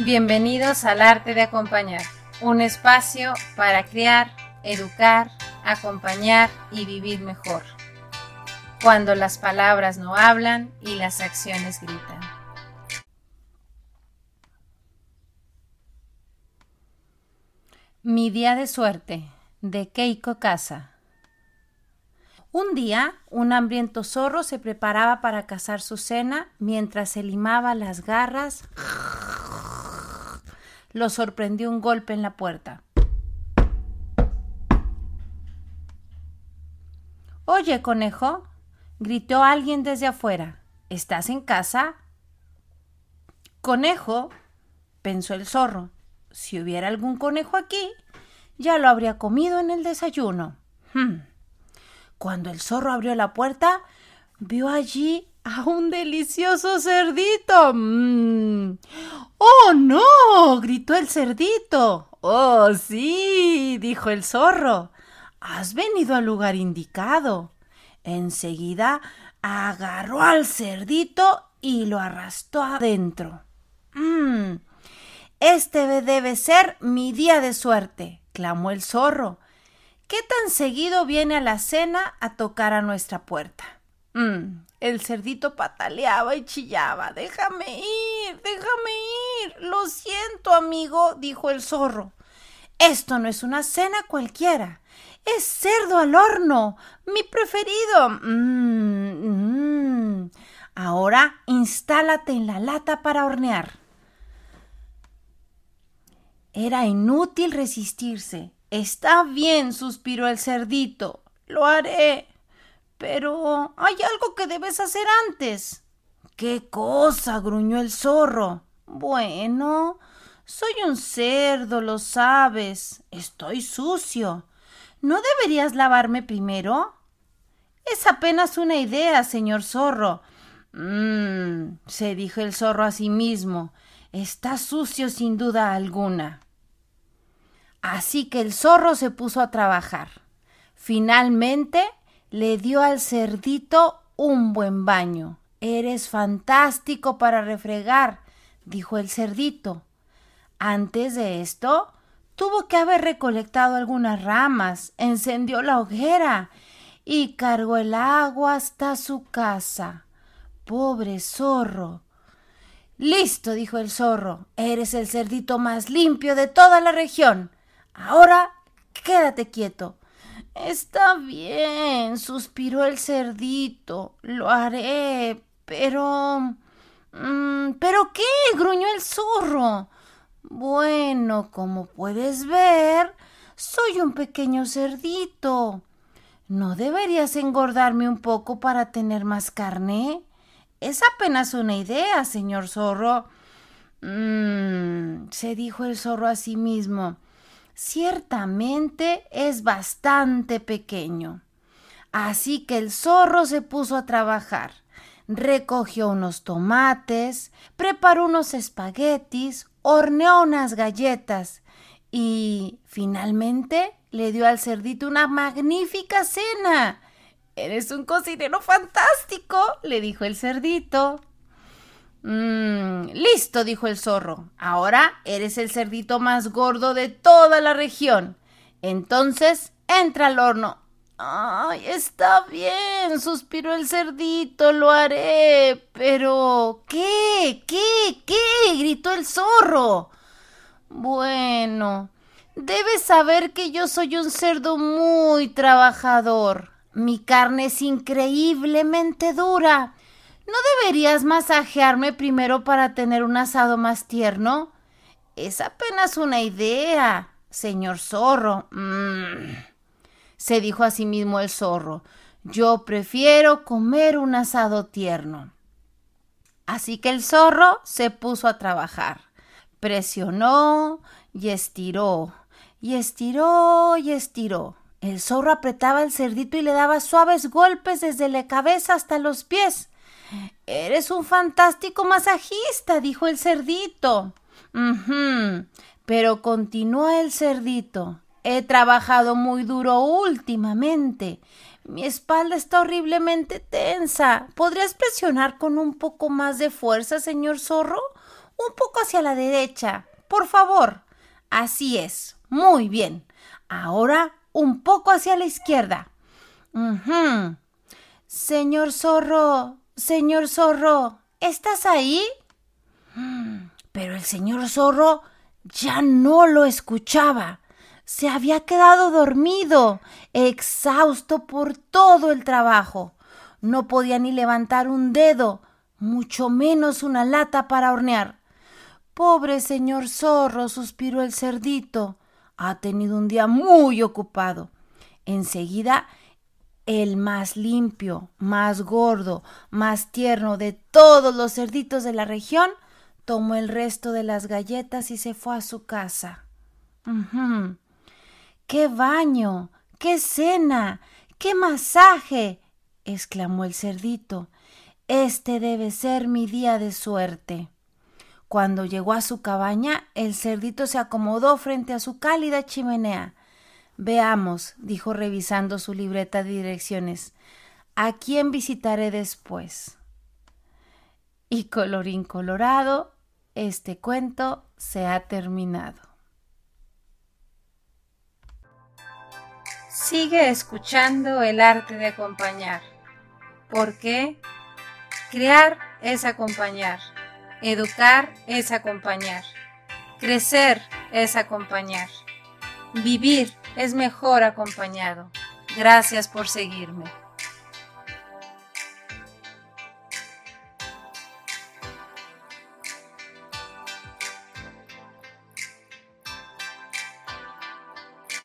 Bienvenidos al arte de acompañar, un espacio para crear, educar, acompañar y vivir mejor. Cuando las palabras no hablan y las acciones gritan. Mi día de suerte de Keiko Casa. Un día, un hambriento zorro se preparaba para cazar su cena mientras se limaba las garras lo sorprendió un golpe en la puerta. Oye, conejo, gritó alguien desde afuera. ¿Estás en casa? Conejo, pensó el zorro. Si hubiera algún conejo aquí, ya lo habría comido en el desayuno. Hmm. Cuando el zorro abrió la puerta, vio allí a un delicioso cerdito. Mm. ¡Oh, no! gritó el cerdito. Oh, sí, dijo el zorro. Has venido al lugar indicado. Enseguida agarró al cerdito y lo arrastró adentro. Mm. Este debe ser mi día de suerte, clamó el zorro. ¿Qué tan seguido viene a la cena a tocar a nuestra puerta? Mm. El cerdito pataleaba y chillaba. Déjame ir, déjame ir. Lo siento, amigo, dijo el zorro. Esto no es una cena cualquiera. Es cerdo al horno, mi preferido. Mm, mm. Ahora instálate en la lata para hornear. Era inútil resistirse. Está bien, suspiró el cerdito. Lo haré. Pero hay algo que debes hacer antes. ¿Qué cosa? gruñó el zorro. Bueno, soy un cerdo, lo sabes. Estoy sucio. ¿No deberías lavarme primero? Es apenas una idea, señor zorro. Mmm, se dijo el zorro a sí mismo. Está sucio sin duda alguna. Así que el zorro se puso a trabajar. Finalmente le dio al cerdito un buen baño. Eres fantástico para refregar, dijo el cerdito. Antes de esto, tuvo que haber recolectado algunas ramas, encendió la hoguera y cargó el agua hasta su casa. Pobre zorro. Listo, dijo el zorro. Eres el cerdito más limpio de toda la región. Ahora quédate quieto. Está bien, suspiró el cerdito. Lo haré, pero... Mm, ¿Pero qué? gruñó el zorro. Bueno, como puedes ver, soy un pequeño cerdito. ¿No deberías engordarme un poco para tener más carne? Es apenas una idea, señor zorro. Mmm, se dijo el zorro a sí mismo ciertamente es bastante pequeño. Así que el zorro se puso a trabajar. Recogió unos tomates, preparó unos espaguetis, horneó unas galletas y finalmente le dio al cerdito una magnífica cena. Eres un cocinero fantástico, le dijo el cerdito. Mmm, listo, dijo el zorro. Ahora eres el cerdito más gordo de toda la región. Entonces, entra al horno. Ay, está bien, suspiró el cerdito, lo haré. Pero... ¿Qué? ¿Qué? ¿Qué? gritó el zorro. Bueno, debes saber que yo soy un cerdo muy trabajador. Mi carne es increíblemente dura ¿No deberías masajearme primero para tener un asado más tierno? Es apenas una idea, señor zorro. Mm. Se dijo a sí mismo el zorro. Yo prefiero comer un asado tierno. Así que el zorro se puso a trabajar. Presionó y estiró, y estiró y estiró. El zorro apretaba el cerdito y le daba suaves golpes desde la cabeza hasta los pies. Eres un fantástico masajista, dijo el cerdito. Pero continuó el cerdito. He trabajado muy duro últimamente. Mi espalda está horriblemente tensa. ¿Podrías presionar con un poco más de fuerza, señor zorro? un poco hacia la derecha, por favor. Así es, muy bien. Ahora un poco hacia la izquierda. Señor zorro, señor zorro, ¿estás ahí? Pero el señor zorro ya no lo escuchaba. Se había quedado dormido, exhausto por todo el trabajo. No podía ni levantar un dedo, mucho menos una lata para hornear. Pobre señor zorro, suspiró el cerdito. Ha tenido un día muy ocupado. Enseguida, el más limpio, más gordo, más tierno de todos los cerditos de la región, tomó el resto de las galletas y se fue a su casa. ¡Qué baño! ¡Qué cena! ¡Qué masaje! exclamó el cerdito. Este debe ser mi día de suerte. Cuando llegó a su cabaña, el cerdito se acomodó frente a su cálida chimenea. Veamos, dijo revisando su libreta de direcciones, ¿a quién visitaré después? Y colorín colorado, este cuento se ha terminado. Sigue escuchando el arte de acompañar. porque Crear es acompañar. Educar es acompañar. Crecer es acompañar. Vivir es mejor acompañado. Gracias por seguirme.